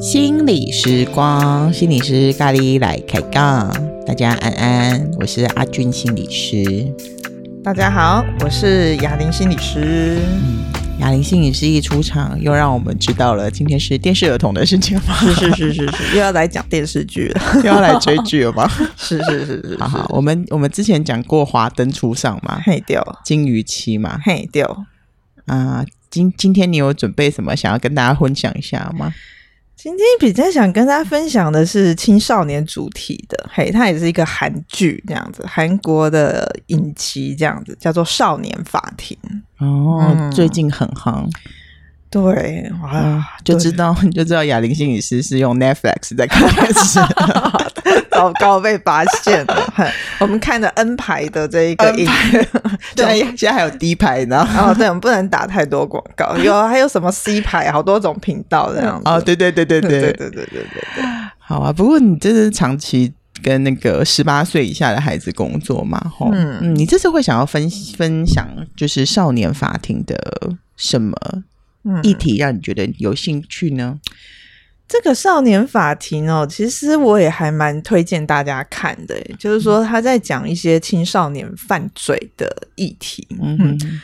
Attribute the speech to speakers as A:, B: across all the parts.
A: 心理时光，心理师咖喱来开杠。大家安安，我是阿俊心理师。
B: 大家好，我是雅玲心理师。
A: 嗯，雅玲心理师一出场，又让我们知道了今天是电视儿童的事情吗？
B: 是是是是是，又要来讲电视剧了，
A: 又要来追剧了吗？
B: 是是是是，是，
A: 好好，我们我们之前讲过华灯初上嘛，
B: 嘿掉
A: 金鱼期嘛，
B: 嘿掉
A: 啊，今今天你有准备什么想要跟大家分享一下吗？
B: 今天比较想跟大家分享的是青少年主题的，嘿，它也是一个韩剧这样子，韩国的影集这样子，叫做《少年法庭》
A: 哦，嗯、最近很夯。
B: 对，哇，嗯、
A: 就知道你 就知道哑铃心理师是用 Netflix 在看电视，
B: 糟糕被发现了。我们看的 N 排的这一个影，
A: 对，现在还有 D 排呢。
B: 哦，对，我们不能打太多广告。有还有什么 C 排，好多种频道这样子。
A: 哦，对对对对对对
B: 对对对对对。
A: 好啊，不过你这是长期跟那个十八岁以下的孩子工作嘛？吼，嗯，你这次会想要分分享就是少年法庭的什么？议题让你觉得有兴趣呢？
B: 这个少年法庭哦，其实我也还蛮推荐大家看的，就是说他在讲一些青少年犯罪的议题。嗯哼。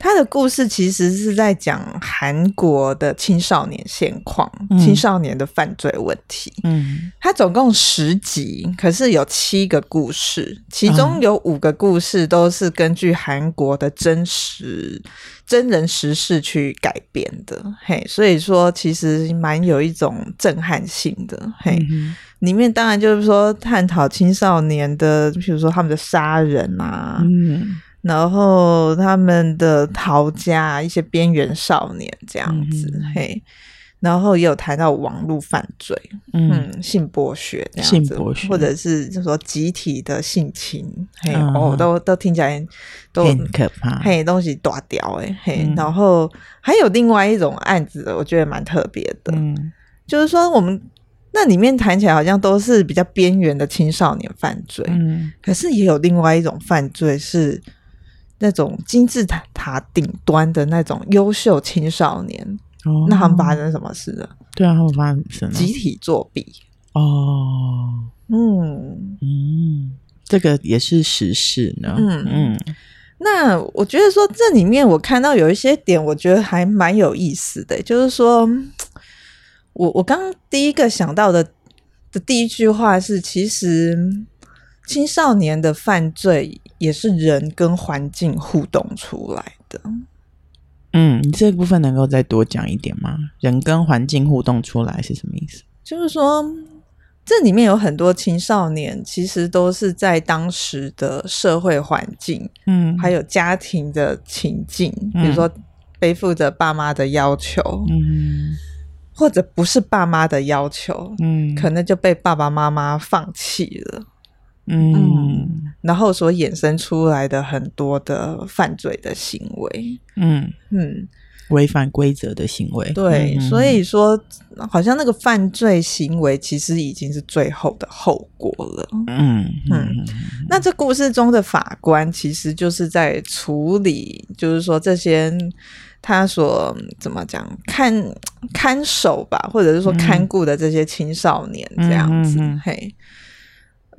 B: 他的故事其实是在讲韩国的青少年现况，嗯、青少年的犯罪问题。嗯，他总共十集，可是有七个故事，其中有五个故事都是根据韩国的真实真人实事去改编的。嘿，所以说其实蛮有一种震撼性的。嘿，嗯、里面当然就是说探讨青少年的，比如说他们的杀人啊。嗯。然后他们的逃家，一些边缘少年这样子，嗯、嘿，然后也有谈到网络犯罪，嗯，嗯，性剥削这样子，性剥削，或者是就说集体的性侵，嘿，嗯、哦，都都听起来都很可怕，嘿，东西大掉哎，嘿，嗯、然后还有另外一种案子，我觉得蛮特别的，嗯，就是说我们那里面谈起来好像都是比较边缘的青少年犯罪，嗯，可是也有另外一种犯罪是。那种金字塔塔顶端的那种优秀青少年，哦、那他们发生什么事了？
A: 对啊，他们发生什么？
B: 集体作弊
A: 哦，嗯嗯，这个也是实事呢。嗯嗯，
B: 嗯那我觉得说这里面我看到有一些点，我觉得还蛮有意思的。就是说，我我刚刚第一个想到的的第一句话是，其实青少年的犯罪。也是人跟环境互动出来的。
A: 嗯，你这个部分能够再多讲一点吗？人跟环境互动出来是什么意思？
B: 就是说，这里面有很多青少年，其实都是在当时的社会环境，嗯，还有家庭的情境，比如说背负着爸妈的要求，嗯，或者不是爸妈的要求，嗯，可能就被爸爸妈妈放弃了。嗯，然后所衍生出来的很多的犯罪的行为，嗯。嗯，
A: 违反规则的行为，
B: 对，嗯、所以说好像那个犯罪行为其实已经是最后的后果了，嗯嗯，嗯，那这故事中的法官其实就是在处理，就是说这些他所怎么讲看看守吧，或者是说看顾的这些青少年这样子，嗯、嘿。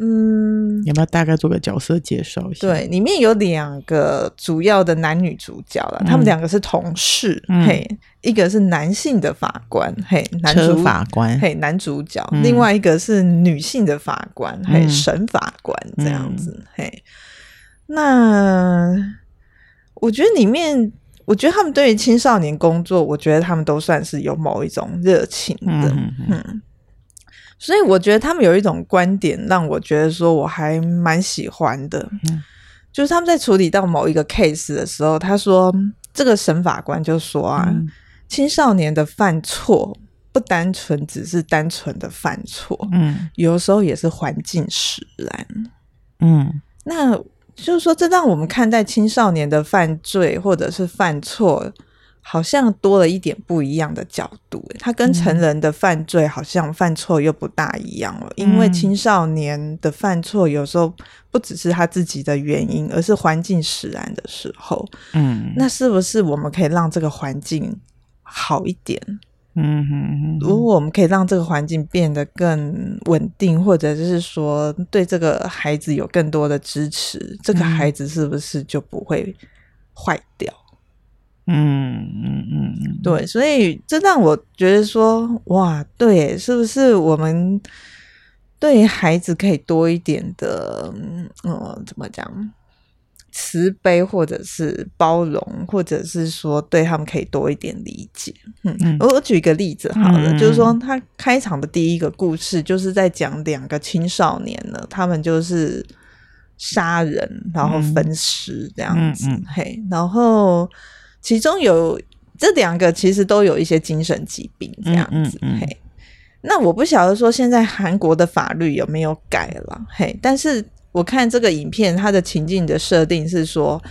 A: 嗯，要不要大概做个角色介绍一下？
B: 对，里面有两个主要的男女主角了，嗯、他们两个是同事，嗯、嘿，一个是男性的法官，嘿，男主
A: 法官，
B: 嘿，男主角，嗯、另外一个是女性的法官，嗯、嘿，审法官这样子，嗯、嘿。那我觉得里面，我觉得他们对于青少年工作，我觉得他们都算是有某一种热情的，嗯。嗯所以我觉得他们有一种观点，让我觉得说我还蛮喜欢的，嗯、就是他们在处理到某一个 case 的时候，他说这个审法官就说啊，嗯、青少年的犯错不单纯只是单纯的犯错，嗯，有时候也是环境使然，嗯，那就是说这让我们看待青少年的犯罪或者是犯错，好像多了一点不一样的角度，他跟成人的犯罪好像犯错又不大一样了，嗯、因为青少年的犯错有时候不只是他自己的原因，而是环境使然的时候，嗯，那是不是我们可以让这个环境好一点？嗯哼哼，如果我们可以让这个环境变得更稳定，或者就是说对这个孩子有更多的支持，这个孩子是不是就不会坏掉？嗯嗯嗯，对，所以这让我觉得说，哇，对，是不是我们对孩子可以多一点的，嗯，怎么讲，慈悲，或者是包容，或者是说对他们可以多一点理解。嗯嗯，我我举一个例子好了，嗯、就是说他开场的第一个故事，就是在讲两个青少年呢，他们就是杀人，然后分尸这样子，嗯嗯、嘿，然后。其中有这两个，其实都有一些精神疾病这样子。嗯嗯嗯、嘿，那我不晓得说现在韩国的法律有没有改了？嘿，但是我看这个影片，它的情境的设定是说。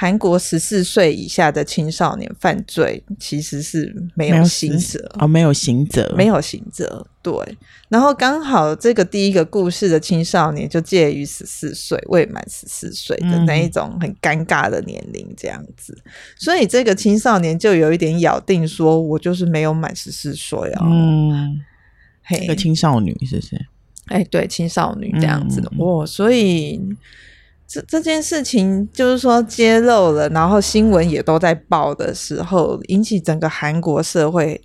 B: 韩国十四岁以下的青少年犯罪其实是没有刑责
A: 哦，没有刑责，
B: 没有刑责。对，然后刚好这个第一个故事的青少年就介于十四岁未满十四岁的那一种很尴尬的年龄，这样子，嗯、所以这个青少年就有一点咬定说，我就是没有满十四岁啊。嗯，
A: 嘿，一个青少女是不是？
B: 哎，对，青少女这样子的哦，所以。这这件事情就是说揭露了，然后新闻也都在报的时候，引起整个韩国社会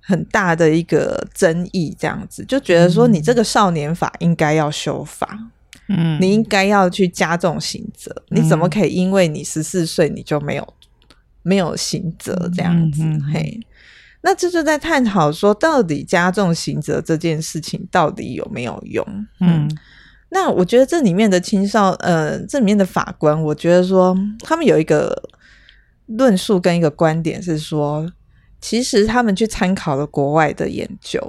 B: 很大的一个争议，这样子就觉得说，你这个少年法应该要修法，嗯，你应该要去加重刑责，嗯、你怎么可以因为你十四岁你就没有没有刑责这样子？嘿，那这就在探讨说，到底加重刑责这件事情到底有没有用？嗯。那我觉得这里面的青少，呃，这里面的法官，我觉得说他们有一个论述跟一个观点是说，其实他们去参考了国外的研究，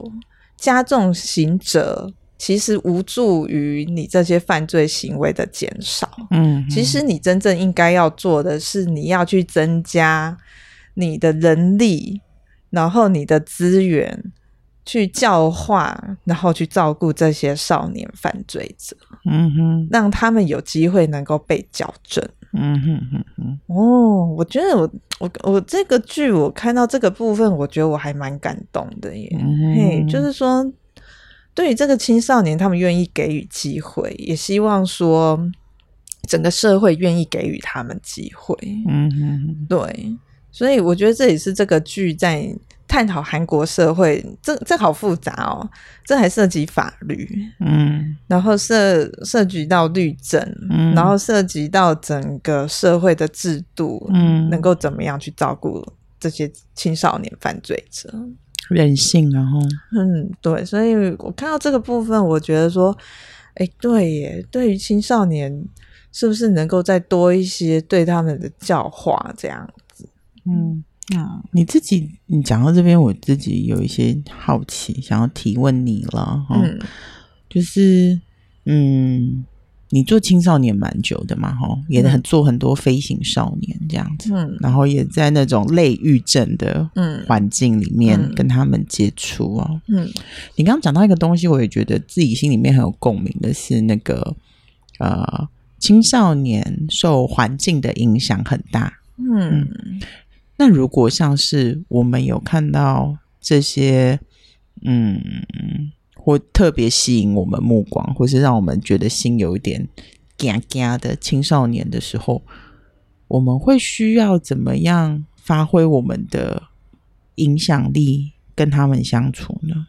B: 加重刑责其实无助于你这些犯罪行为的减少。嗯，其实你真正应该要做的是，你要去增加你的人力，然后你的资源。去教化，然后去照顾这些少年犯罪者，嗯哼，让他们有机会能够被矫正，嗯哼哼哼。哦，我觉得我我我这个剧我看到这个部分，我觉得我还蛮感动的耶。嗯，嘿，就是说，对于这个青少年，他们愿意给予机会，也希望说整个社会愿意给予他们机会。嗯哼哼，对，所以我觉得这也是这个剧在。探讨韩国社会，这这好复杂哦，这还涉及法律，嗯，然后涉涉及到律政，嗯，然后涉及到整个社会的制度，嗯，能够怎么样去照顾这些青少年犯罪者，
A: 人性，然后，
B: 嗯，对，所以我看到这个部分，我觉得说，哎，对耶，对于青少年，是不是能够再多一些对他们的教化这样子，嗯。
A: 嗯，你自己，你讲到这边，我自己有一些好奇，想要提问你了。嗯，就是，嗯，你做青少年蛮久的嘛，哈，也很做很多飞行少年这样子，嗯，然后也在那种类郁症的嗯环境里面跟他们接触哦。嗯，你刚刚讲到一个东西，我也觉得自己心里面很有共鸣的是那个，呃，青少年受环境的影响很大。嗯。那如果像是我们有看到这些，嗯，或特别吸引我们目光，或是让我们觉得心有一点嘎嘎的青少年的时候，我们会需要怎么样发挥我们的影响力跟他们相处呢？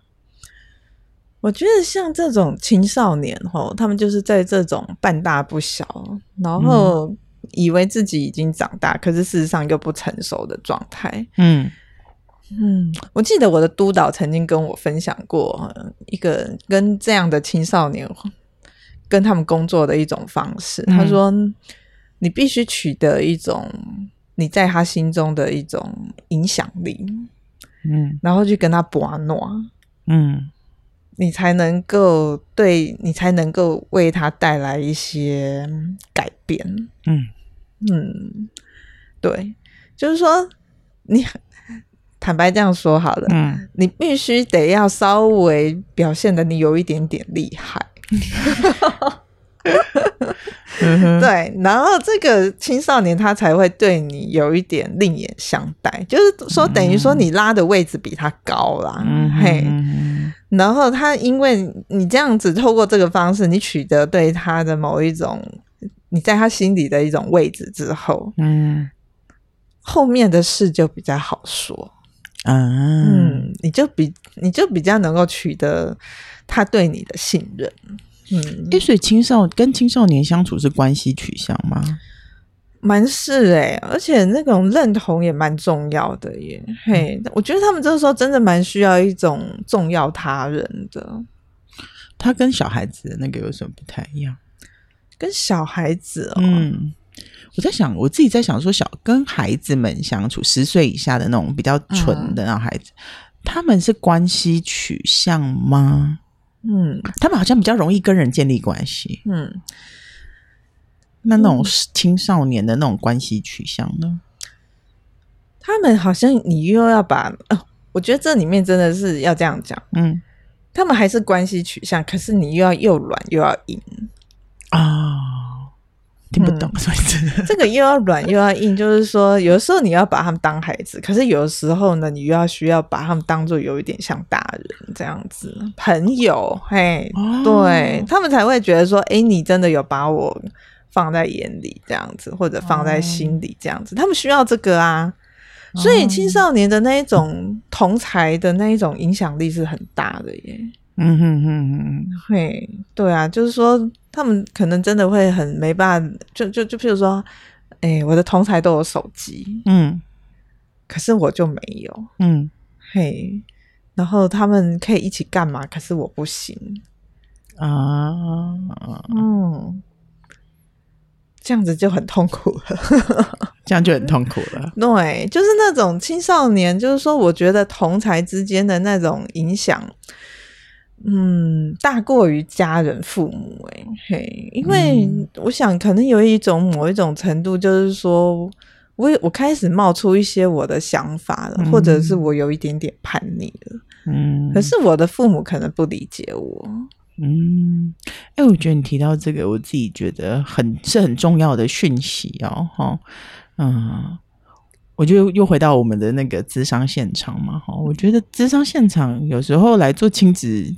B: 我觉得像这种青少年，吼，他们就是在这种半大不小，然后。嗯以为自己已经长大，可是事实上又不成熟的状态。嗯嗯，我记得我的督导曾经跟我分享过一个跟这样的青少年跟他们工作的一种方式。嗯、他说：“你必须取得一种你在他心中的一种影响力，嗯，然后去跟他博诺，嗯，你才能够对你才能够为他带来一些改变，嗯。”嗯，对，就是说，你 坦白这样说好了，嗯，你必须得要稍微表现的你有一点点厉害。对，然后这个青少年他才会对你有一点另眼相待，就是说等于说你拉的位置比他高啦，嗯、嘿，然后他因为你这样子透过这个方式，你取得对他的某一种你在他心里的一种位置之后，嗯，后面的事就比较好说，嗯，嗯，你就比你就比较能够取得他对你的信任。
A: 嗯，欸、所以青少跟青少年相处是关系取向吗？
B: 蛮是哎、欸，而且那种认同也蛮重要的耶。嗯、嘿，我觉得他们这个时候真的蛮需要一种重要他人的。
A: 他跟小孩子的那个有什么不太一样？
B: 跟小孩子哦，
A: 嗯，我在想，我自己在想说，小跟孩子们相处，十岁以下的那种比较纯的那种孩子，嗯、他们是关系取向吗？嗯，他们好像比较容易跟人建立关系。嗯，那那种青少年的那种关系取向呢？
B: 他们好像你又要把，呃，我觉得这里面真的是要这样讲。嗯，他们还是关系取向，可是你又要又软又要硬
A: 啊。听不懂，嗯、所以
B: 这 个又要软又要硬，就是说，有的时候你要把他们当孩子，可是有的时候呢，你又要需要把他们当做有一点像大人这样子，朋友，嘿，哦、对他们才会觉得说，哎，你真的有把我放在眼里这样子，或者放在心里这样子，哦、他们需要这个啊，所以青少年的那一种同才的那一种影响力是很大的耶。嗯哼哼哼，嘿，对啊，就是说，他们可能真的会很没办法，就就就譬如说，哎、欸，我的同才都有手机，嗯，可是我就没有，嗯，嘿，然后他们可以一起干嘛？可是我不行啊，嗯，这样子就很痛苦了，
A: 这样就很痛苦了。
B: 对，就是那种青少年，就是说，我觉得同才之间的那种影响。嗯，大过于家人、父母，哎嘿，因为我想可能有一种某一种程度，就是说我我开始冒出一些我的想法了，嗯、或者是我有一点点叛逆了，嗯，可是我的父母可能不理解我，
A: 嗯，哎、欸，我觉得你提到这个，我自己觉得很是很重要的讯息哦，哈，嗯，我就又回到我们的那个智商现场嘛，哈，我觉得智商现场有时候来做亲子。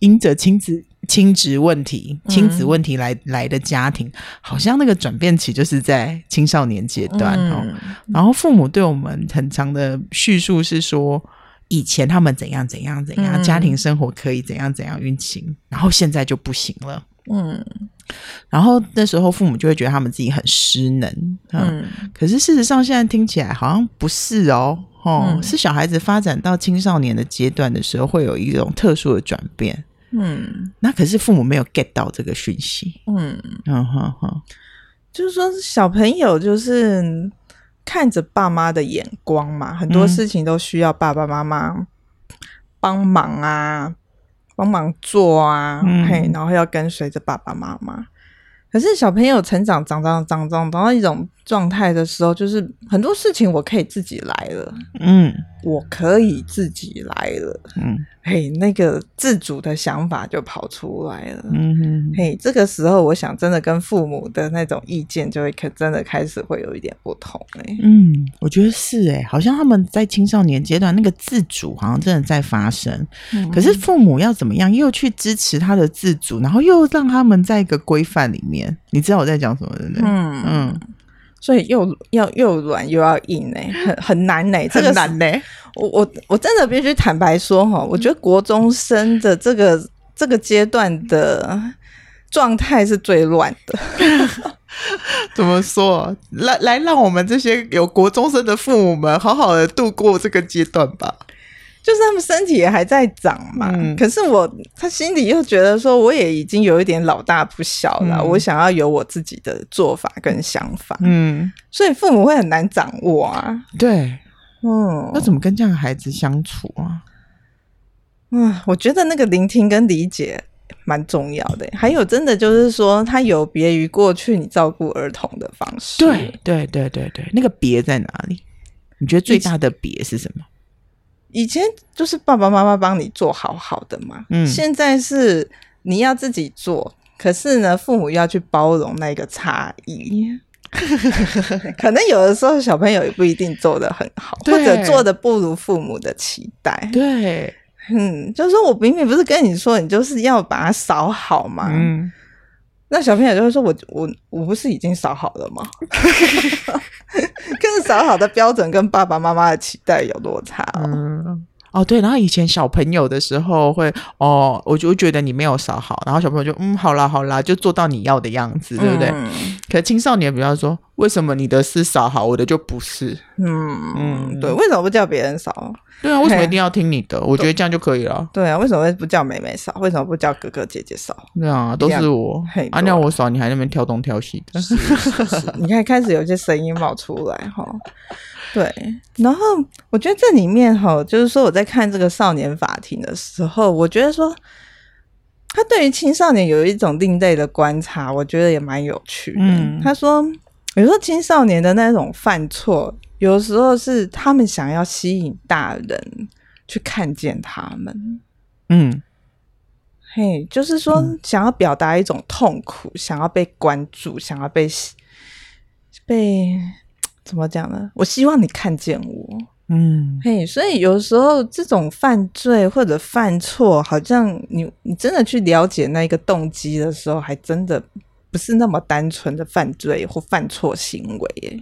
A: 因着亲子亲职问题、亲子问题来、嗯、来的家庭，好像那个转变期就是在青少年阶段哦。嗯、然后父母对我们很长的叙述是说，以前他们怎样怎样怎样，嗯、家庭生活可以怎样怎样运行，然后现在就不行了。嗯，然后那时候父母就会觉得他们自己很失能。嗯，嗯可是事实上现在听起来好像不是哦。哦，嗯、是小孩子发展到青少年的阶段的时候，会有一种特殊的转变。嗯，那可是父母没有 get 到这个讯息。嗯，嗯哼哼，
B: 就是说小朋友就是看着爸妈的眼光嘛，很多事情都需要爸爸妈妈帮忙啊，帮忙做啊，嗯、嘿，然后要跟随着爸爸妈妈。可是小朋友成长，长长长长，长到一种状态的时候，就是很多事情我可以自己来了。嗯，我可以自己来了。嗯。嘿，那个自主的想法就跑出来了。嗯哼，嘿，这个时候我想，真的跟父母的那种意见就会可真的开始会有一点不同。哎，嗯，
A: 我觉得是哎，好像他们在青少年阶段那个自主好像真的在发生。嗯，可是父母要怎么样又去支持他的自主，然后又让他们在一个规范里面？你知道我在讲什么的？嗯嗯，嗯，
B: 所以又要又软又要硬哎，很很难哎，这个
A: 难嘞。
B: 我我我真的必须坦白说哈，我觉得国中生的这个这个阶段的状态是最乱的。
A: 怎么说？来来，让我们这些有国中生的父母们好好的度过这个阶段吧。
B: 就是他们身体也还在长嘛，嗯、可是我他心里又觉得说，我也已经有一点老大不小了，嗯、我想要有我自己的做法跟想法。嗯，所以父母会很难掌握啊。
A: 对。嗯，那怎么跟这样的孩子相处啊？
B: 嗯，我觉得那个聆听跟理解蛮重要的。还有，真的就是说，他有别于过去你照顾儿童的方式。
A: 对，对，对，对，对，那个别在哪里？你觉得最大的别是什么？
B: 以前就是爸爸妈妈帮你做好好的嘛，嗯，现在是你要自己做，可是呢，父母要去包容那个差异。可能有的时候小朋友也不一定做得很好，或者做的不如父母的期待。
A: 对，
B: 嗯，就是说我明明不是跟你说，你就是要把它扫好嘛。嗯，那小朋友就会说我我我不是已经扫好了吗？可是扫好的标准跟爸爸妈妈的期待有落差哦。
A: 嗯哦，对，然后以前小朋友的时候会哦，我就觉得你没有扫好，然后小朋友就嗯，好啦好啦，就做到你要的样子，对不对？嗯、可是青少年比方说，为什么你的是少好，我的就不是？
B: 嗯嗯，对，为什么不叫别人少？
A: 对啊，为什么一定要听你的？我觉得这样就可以了。
B: 对啊，为什么不叫妹妹少？为什么不叫哥哥姐姐少？
A: 对啊，都是我，啊、我少，你还在那边挑东挑西的。是是
B: 是你看，开始有些声音冒出来哈。对，然后我觉得这里面哈，就是说我在看这个少年法庭的时候，我觉得说他对于青少年有一种另类的观察，我觉得也蛮有趣的。嗯，他说，有时候青少年的那种犯错，有时候是他们想要吸引大人去看见他们。嗯，嘿，就是说想要表达一种痛苦，嗯，想要被关注，想要被被。怎么讲呢？我希望你看见我，嗯，嘿，所以有时候这种犯罪或者犯错，好像你你真的去了解那一个动机的时候，还真的不是那么单纯的犯罪或犯错行为，耶，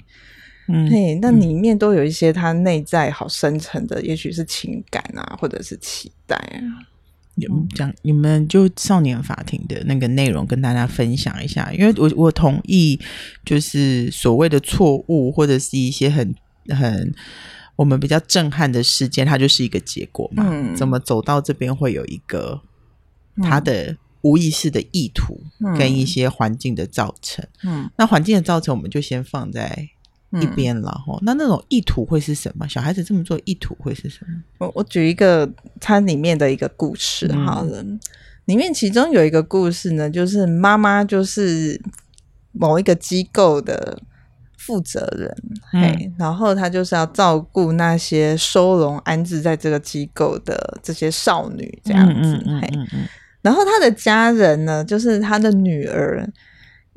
B: 嗯，嘿，那里面都有一些他内在好深层的，也许是情感啊，或者是期待啊。
A: 你们讲，你们就少年法庭的那个内容跟大家分享一下，因为我我同意，就是所谓的错误或者是一些很很我们比较震撼的事件，它就是一个结果嘛。嗯，怎么走到这边会有一个他的无意识的意图跟一些环境的造成。嗯，那环境的造成，我们就先放在。一边了哈，那那种意图会是什么？小孩子这么做意图会是什么？
B: 我我举一个它里面的一个故事好了，嗯、里面其中有一个故事呢，就是妈妈就是某一个机构的负责人，嗯、嘿，然后她就是要照顾那些收容安置在这个机构的这些少女这样子，嗯嗯嗯嗯嗯、嘿，然后他的家人呢，就是他的女儿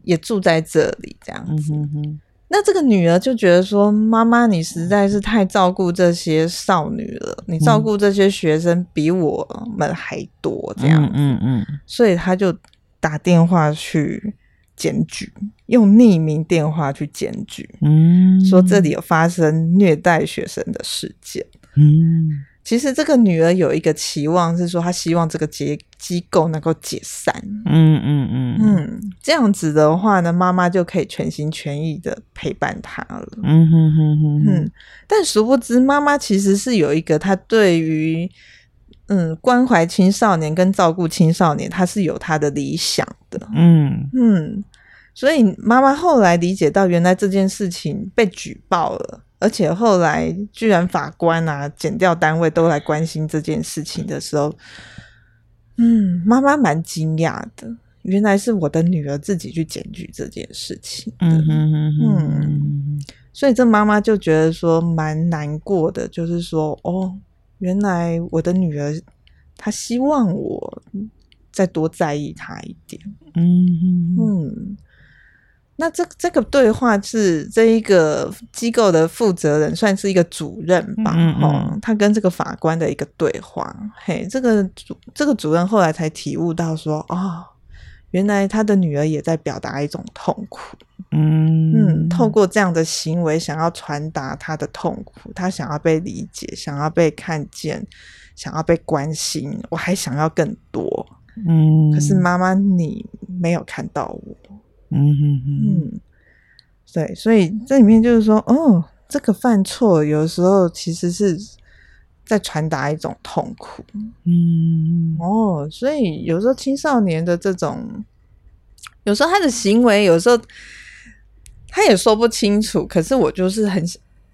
B: 也住在这里这样子。嗯哼哼。那这个女儿就觉得说：“妈妈，你实在是太照顾这些少女了，你照顾这些学生比我们还多，这样。子，嗯嗯，所以她就打电话去检举，用匿名电话去检举，嗯，说这里有发生虐待学生的事件，嗯。”其实这个女儿有一个期望，是说她希望这个机机构能够解散。嗯嗯嗯嗯，这样子的话呢，妈妈就可以全心全意的陪伴她了。嗯哼哼哼嗯，但殊不知，妈妈其实是有一个她对于嗯关怀青少年跟照顾青少年，她是有她的理想的。嗯嗯，所以妈妈后来理解到，原来这件事情被举报了。而且后来，居然法官啊、检调单位都来关心这件事情的时候，嗯，妈妈蛮惊讶的。原来是我的女儿自己去检举这件事情的，嗯嗯，所以这妈妈就觉得说蛮难过的，就是说，哦，原来我的女儿她希望我再多在意她一点，嗯嗯。那这这个对话是这一个机构的负责人，算是一个主任吧？嗯，嗯，哦，他跟这个法官的一个对话。嘿，这个主这个主任后来才体悟到说，哦，原来他的女儿也在表达一种痛苦。嗯嗯，透过这样的行为，想要传达他的痛苦，他想要被理解，想要被看见，想要被关心。我还想要更多。嗯，可是妈妈，你没有看到我。嗯哼哼，嗯，对，所以这里面就是说，哦，这个犯错有时候其实是在传达一种痛苦，嗯，哦，所以有时候青少年的这种，有时候他的行为，有时候他也说不清楚，可是我就是很，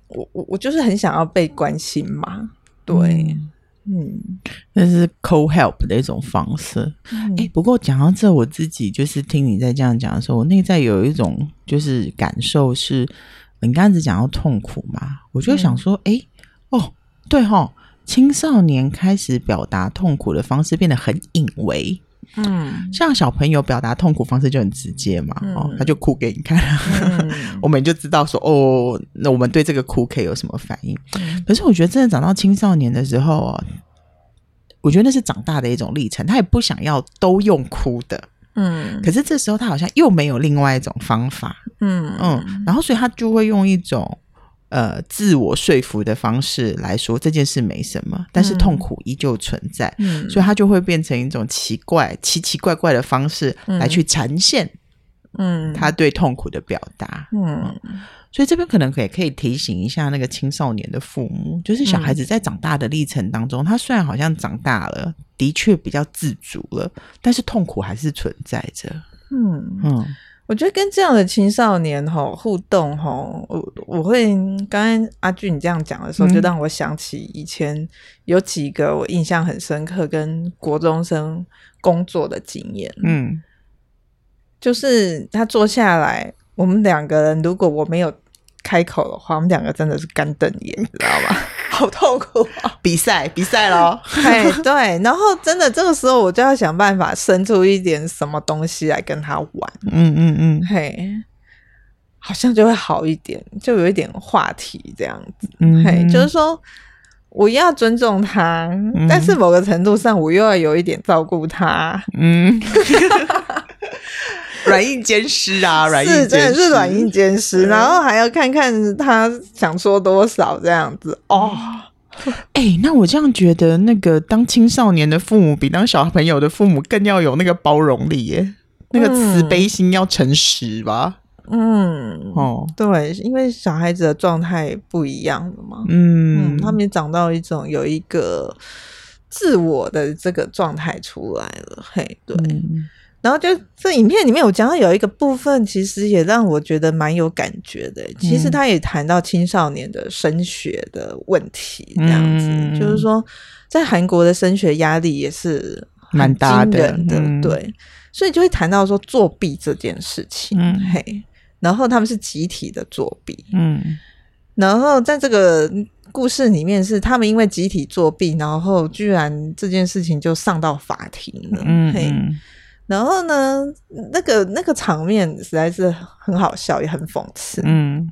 B: 我我我就是很想要被关心嘛，对。嗯嗯，
A: 那是 co-help 的一种方式。哎、嗯欸，不过讲到这，我自己就是听你在这样讲的时候，我内在有一种就是感受是，你刚才只讲到痛苦嘛，我就想说，哎、嗯，哦，对哈、哦，青少年开始表达痛苦的方式变得很隐微。嗯，像小朋友表达痛苦方式就很直接嘛，嗯、哦，他就哭给你看，嗯、我们就知道说，哦，那我们对这个哭可以有什么反应？嗯、可是我觉得真的长到青少年的时候啊，我觉得那是长大的一种历程，他也不想要都用哭的，嗯，可是这时候他好像又没有另外一种方法，嗯。嗯，然后所以他就会用一种。呃，自我说服的方式来说，这件事没什么，但是痛苦依旧存在，嗯，所以他就会变成一种奇怪、奇奇怪怪的方式来去呈现，嗯，他对痛苦的表达，嗯，嗯，所以这边可能可以可以提醒一下那个青少年的父母，就是小孩子在长大的历程当中，嗯，他虽然好像长大了，的确比较自主了，但是痛苦还是存在着，嗯。嗯。
B: 我觉得跟这样的青少年吼互动吼，我我会刚刚阿俊你这样讲的时候，就让我想起以前有几个我印象很深刻跟国中生工作的经验。嗯，就是他坐下来，我们两个人如果我没有开口的话，我们两个真的是干瞪眼，你知道吗？好痛苦啊！
A: 比赛比赛咯，
B: 嘿 对，然后真的这个时候我就要想办法生出一点什么东西来跟他玩，嗯嗯嗯，嘿，好像就会好一点，就有一点话题这样子，嗯，嘿，就是说我要尊重他，嗯，但是某个程度上我又要有一点照顾他，嗯。
A: 软硬兼施啊，软硬
B: 真的是软硬兼施，然后还要看看他想说多少这样子哦。
A: 哎、欸，那我这样觉得，那个当青少年的父母比当小朋友的父母更要有那个包容力耶，那个慈悲心要诚实吧。
B: 嗯，哦，对，因为小孩子的状态不一样了嘛。嗯，嗯，他们也长到一种有一个自我的这个状态出来了。嘿，对。嗯然后就这影片里面，我讲到有一个部分，其实也让我觉得蛮有感觉的。其实他也谈到青少年的升学的问题，这样子，嗯、就是说，在韩国的升学压力也是蛮大的，嗯、对，所以就会谈到说作弊这件事情，嗯、嘿，然后他们是集体的作弊，嗯，然后在这个故事里面是他们因为集体作弊，然后居然这件事情就上到法庭了，嗯，嘿。然后呢，那个那个场面实在是很好笑，也很讽刺。嗯。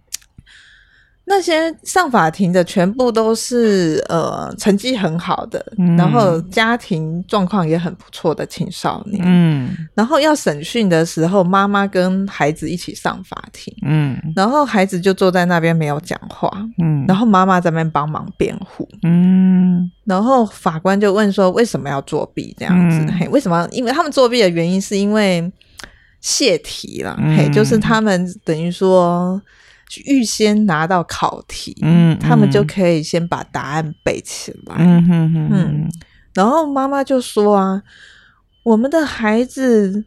B: 那些上法庭的全部都是呃成绩很好的，嗯、然后家庭状况也很不错的青少年。嗯，然后要审讯的时候，妈妈跟孩子一起上法庭。嗯，然后孩子就坐在那边没有讲话。嗯，然后妈妈在那边帮忙辩护。嗯，然后法官就问说：“为什么要作弊？这样子？嗯、嘿，为什么？因为他们作弊的原因是因为泄题了。嗯、嘿，就是他们等于说。”预先拿到考题，嗯，他们就可以先把答案背起来，嗯哼哼，嗯，然后妈妈就说啊，我们的孩子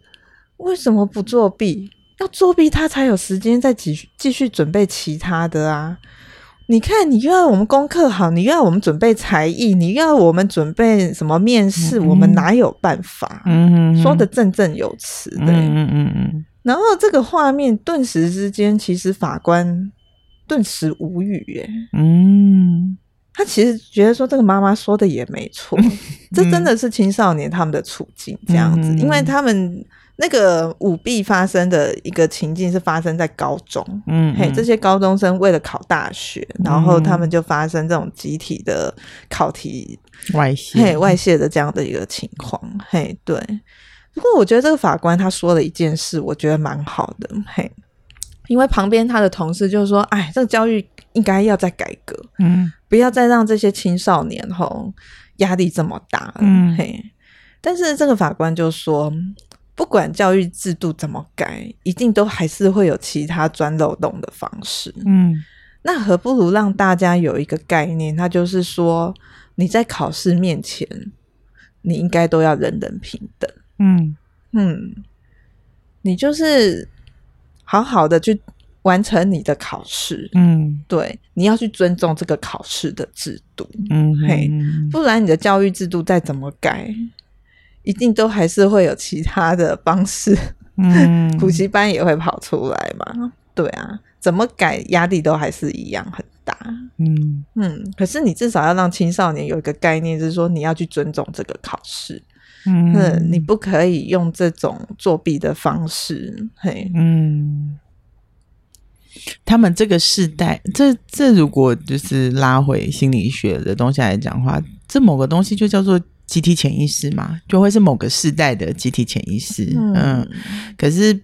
B: 为什么不作弊？要作弊他才有时间再继续继续准备其他的啊！你看，你又要我们功课好，你又要我们准备才艺，你又要我们准备什么面试，嗯、我们哪有办法？嗯哼哼，说的振振有词的，嗯嗯嗯嗯。然后这个画面顿时之间，其实法官顿时无语耶。嗯，他其实觉得说这个妈妈说的也没错，嗯、这真的是青少年他们的处境这样子，嗯、因为他们那个舞弊发生的一个情境是发生在高中。嗯，嘿，这些高中生为了考大学，嗯、然后他们就发生这种集体的考题
A: 外泄，
B: 嘿，外泄的这样的一个情况。嘿，对。不过我觉得这个法官他说了一件事，我觉得蛮好的，嘿，因为旁边他的同事就说：“哎，这个教育应该要再改革，嗯，不要再让这些青少年吼压力这么大，嗯，嘿。”但是这个法官就说：“不管教育制度怎么改，一定都还是会有其他钻漏洞的方式，嗯，那何不如让大家有一个概念，那就是说你在考试面前，你应该都要人人平等。”嗯。嗯，你就是好好的去完成你的考试，嗯，对，你要去尊重这个考试的制度，嗯嘿，不然你的教育制度再怎么改，一定都还是会有其他的方式，嗯，补习班也会跑出来嘛，对啊，怎么改压力都还是一样很大。嗯。嗯，可是你至少要让青少年有一个概念，就是说你要去尊重这个考试。嗯，你不可以用这种作弊的方式。嘿，嗯，
A: 他们这个世代，这这如果就是拉回心理学的东西来讲的话，这某个东西就叫做集体潜意识嘛，就会是某个世代的集体潜意识。嗯，嗯，可是。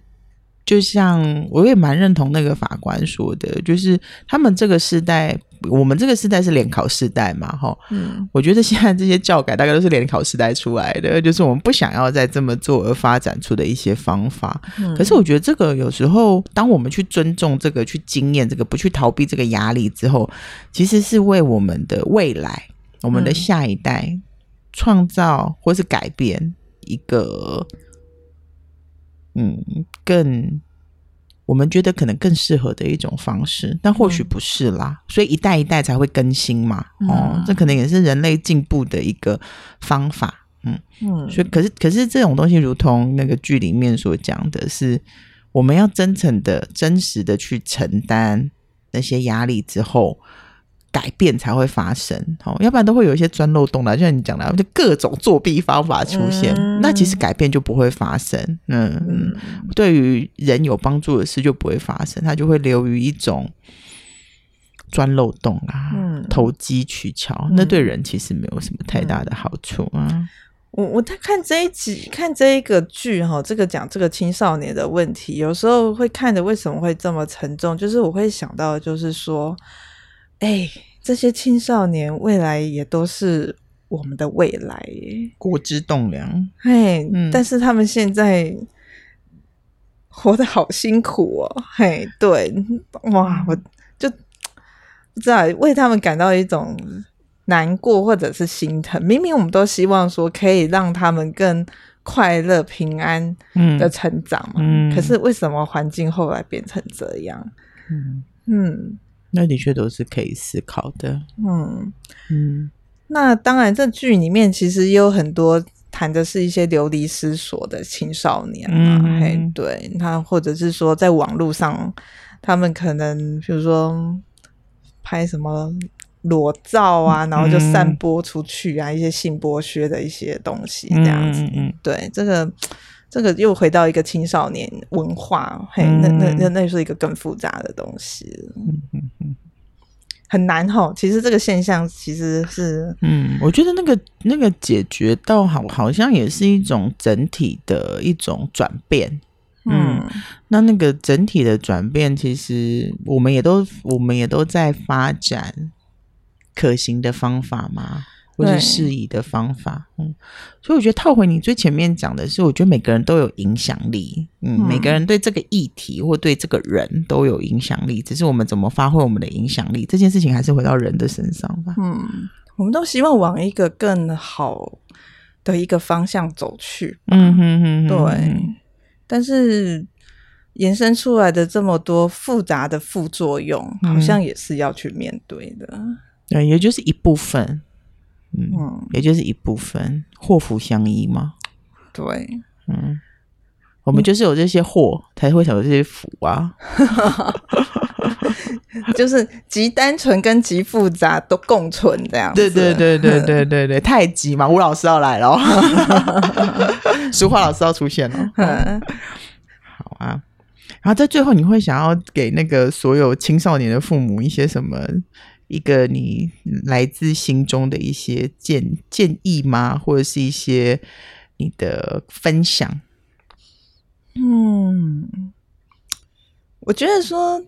A: 就像我也蛮认同那个法官说的，就是他们这个世代，我们这个时代是联考时代嘛，哈，嗯，我觉得现在这些教改大概都是联考时代出来的，就是我们不想要再这么做而发展出的一些方法。嗯，可是我觉得这个有时候，当我们去尊重这个、去经验这个、不去逃避这个压力之后，其实是为我们的未来、我们的下一代创造或是改变一个。嗯，更我们觉得可能更适合的一种方式，但或许不是啦。嗯、所以一代一代才会更新嘛。哦，嗯、这可能也是人类进步的一个方法。嗯嗯。所以，可是，可是这种东西，如同那个剧里面所讲的是，我们要真诚的、真实的去承担那些压力之后。改变才会发生，好，要不然都会有一些钻漏洞的，就像你讲的，就各种作弊方法出现，嗯、那其实改变就不会发生。嗯嗯，对于人有帮助的事就不会发生，它就会流于一种钻漏洞啊，嗯、投机取巧，那对人其实没有什么太大的好处啊。
B: 我我在看这一集，看这一个剧哈，这个讲这个青少年的问题，有时候会看着为什么会这么沉重，就是我会想到，就是说。哎，这些青少年未来也都是我们的未来耶，
A: 国之栋梁。
B: 嘿，嗯，但是他们现在活得好辛苦哦。嘿，对，哇，我就不知道为他们感到一种难过或者是心疼。明明我们都希望说可以让他们更快乐、平安的成长嘛，嗯，可是为什么环境后来变成这样？嗯嗯。
A: 那的确都是可以思考的。嗯
B: 嗯，那当然，这剧里面其实也有很多谈的是一些流离失所的青少年啊。嗯、嘿，对，那或者是说在网络上，他们可能比如说拍什么裸照啊，然后就散播出去啊，嗯、一些性剥削的一些东西这样子。嗯嗯，对，这个。这个又回到一个青少年文化，嘿，那那那那是一个更复杂的东西，嗯嗯嗯，很难吼。其实这个现象其实是，
A: 嗯，我觉得那个那个解决到好，好像也是一种整体的一种转变，嗯，嗯，那那个整体的转变，其实我们也都我们也都在发展可行的方法嘛。或是适宜的方法，嗯，所以我觉得套回你最前面讲的是，我觉得每个人都有影响力，嗯，嗯，每个人对这个议题或对这个人都有影响力，只是我们怎么发挥我们的影响力，这件事情还是回到人的身上吧。
B: 嗯，我们都希望往一个更好的一个方向走去，嗯哼哼，对，但是延伸出来的这么多复杂的副作用，好像也是要去面对的，
A: 对，也就是一部分。嗯，也就是一部分祸福相依嘛。
B: 对，
A: 嗯，我们就是有这些祸，才会想到这些福啊。
B: 就是极单纯跟极复杂都共存这样。
A: 对对对对对对对，太极嘛，吴老师要来了，书画老师要出现了。好啊，然后在最后，你会想要给那个所有青少年的父母一些什么？一个你来自心中的一些建建议吗？或者是一些你的分享？
B: 嗯，我觉得说，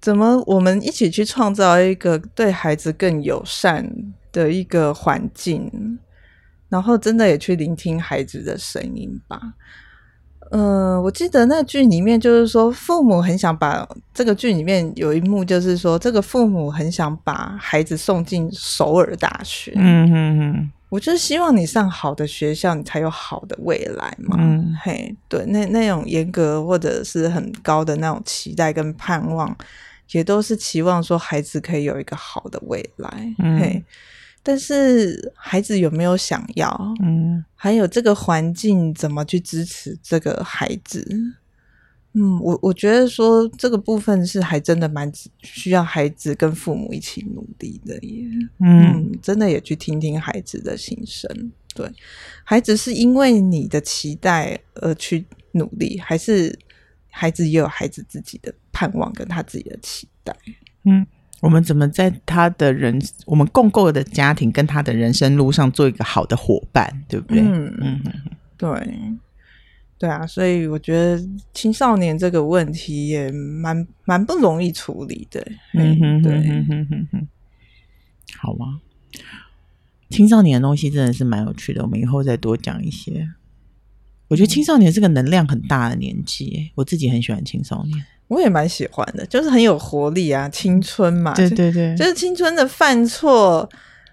B: 怎么我们一起去创造一个对孩子更友善的一个环境，然后真的也去聆听孩子的声音吧。嗯、呃，我记得那剧里面就是说，父母很想把这个剧里面有一幕，就是说，这个父母很想把孩子送进首尔大学。嗯哼哼，我就是希望你上好的学校，你才有好的未来嘛。嗯，嘿，对，那那种严格或者是很高的那种期待跟盼望，也都是期望说孩子可以有一个好的未来。嗯、嘿。但是孩子有没有想要？嗯，还有这个环境怎么去支持这个孩子？嗯，我我觉得说这个部分是还真的蛮需要孩子跟父母一起努力的耶。嗯，嗯，真的也去听听孩子的心声。对，孩子是因为你的期待而去努力，还是孩子也有孩子自己的盼望跟他自己的期待？
A: 嗯，我们怎么在他的人，我们共构的家庭跟他的人生路上做一个好的伙伴，对不对？嗯嗯，
B: 对。对啊，所以我觉得青少年这个问题也蛮蛮不容易处理的。嗯哼，对，嗯哼哼哼，
A: 好吗？青少年的东西真的是蛮有趣的，我们以后再多讲一些。我觉得青少年是个能量很大的年纪，我自己很喜欢青少年，
B: 我也蛮喜欢的，就是很有活力啊，青春嘛，
A: 对对对，
B: 就是青春的犯错。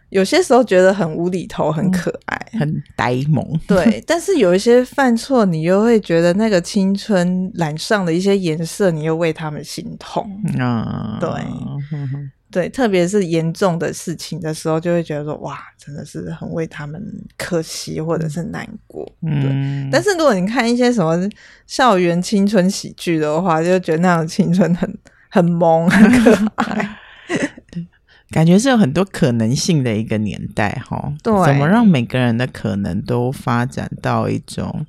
B: 有些时候觉得很无厘头，很可爱，
A: 嗯、很呆萌。
B: 对，但是有一些犯错，你又会觉得那个青春染上的一些颜色，你又为他们心痛。啊、嗯，对，嗯、对，特别是严重的事情的时候，就会觉得说，哇，真的是很为他们可惜或者是难过。嗯，对。但是如果你看一些什么校园青春喜剧的话，就觉得那种青春很很萌，很可爱。
A: 感觉是有很多可能性的一个年代，哈。对，怎么让每个人的可能都发展到一种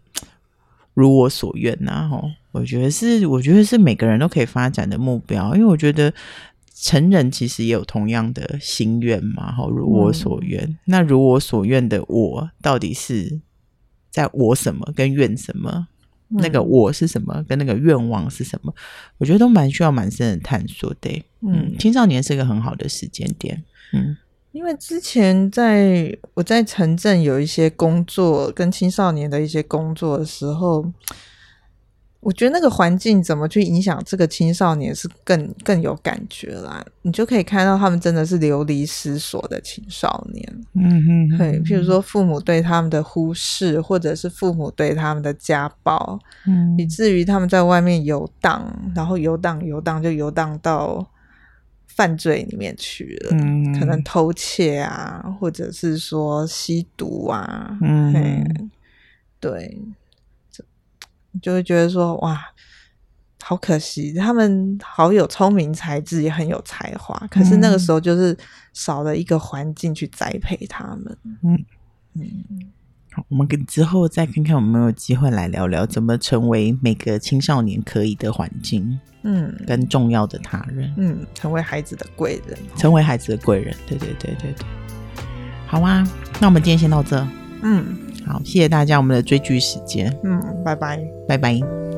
A: 如我所愿呢？哈，我觉得是，我觉得是每个人都可以发展的目标。因为我觉得成人其实也有同样的心愿嘛，哈，如我所愿。嗯。那如我所愿的我，到底是在我什么跟愿什么？那个我是什么，跟那个愿望是什么？我觉得都蛮需要蛮深的探索的。嗯，青少年是一个很好的时间点。嗯，
B: 因为之前在我在城镇有一些工作，跟青少年的一些工作的时候。我觉得那个环境怎么去影响这个青少年是更更有感觉啦，你就可以看到他们真的是流离失所的青少年，嗯哼，对，譬如说父母对他们的忽视，或者是父母对他们的家暴，嗯，以至于他们在外面游荡，然后游荡游荡就游荡到犯罪里面去了，嗯，可能偷窃啊，或者是说吸毒啊，嗯，对。就会觉得说哇，好可惜，他们好有聪明才智，也很有才华，可是那个时候就是少了一个环境去栽培他们。嗯。
A: 嗯，好，我们跟之后再看看有没有机会来聊聊怎么成为每个青少年可以的环境，嗯，跟重要的他人，
B: 嗯，成为孩子的贵人，
A: 成为孩子的贵人，对对对对对。好啊，那我们今天先到这，嗯。好，谢谢大家，我们的追剧时间。
B: 嗯，拜拜，
A: 拜拜。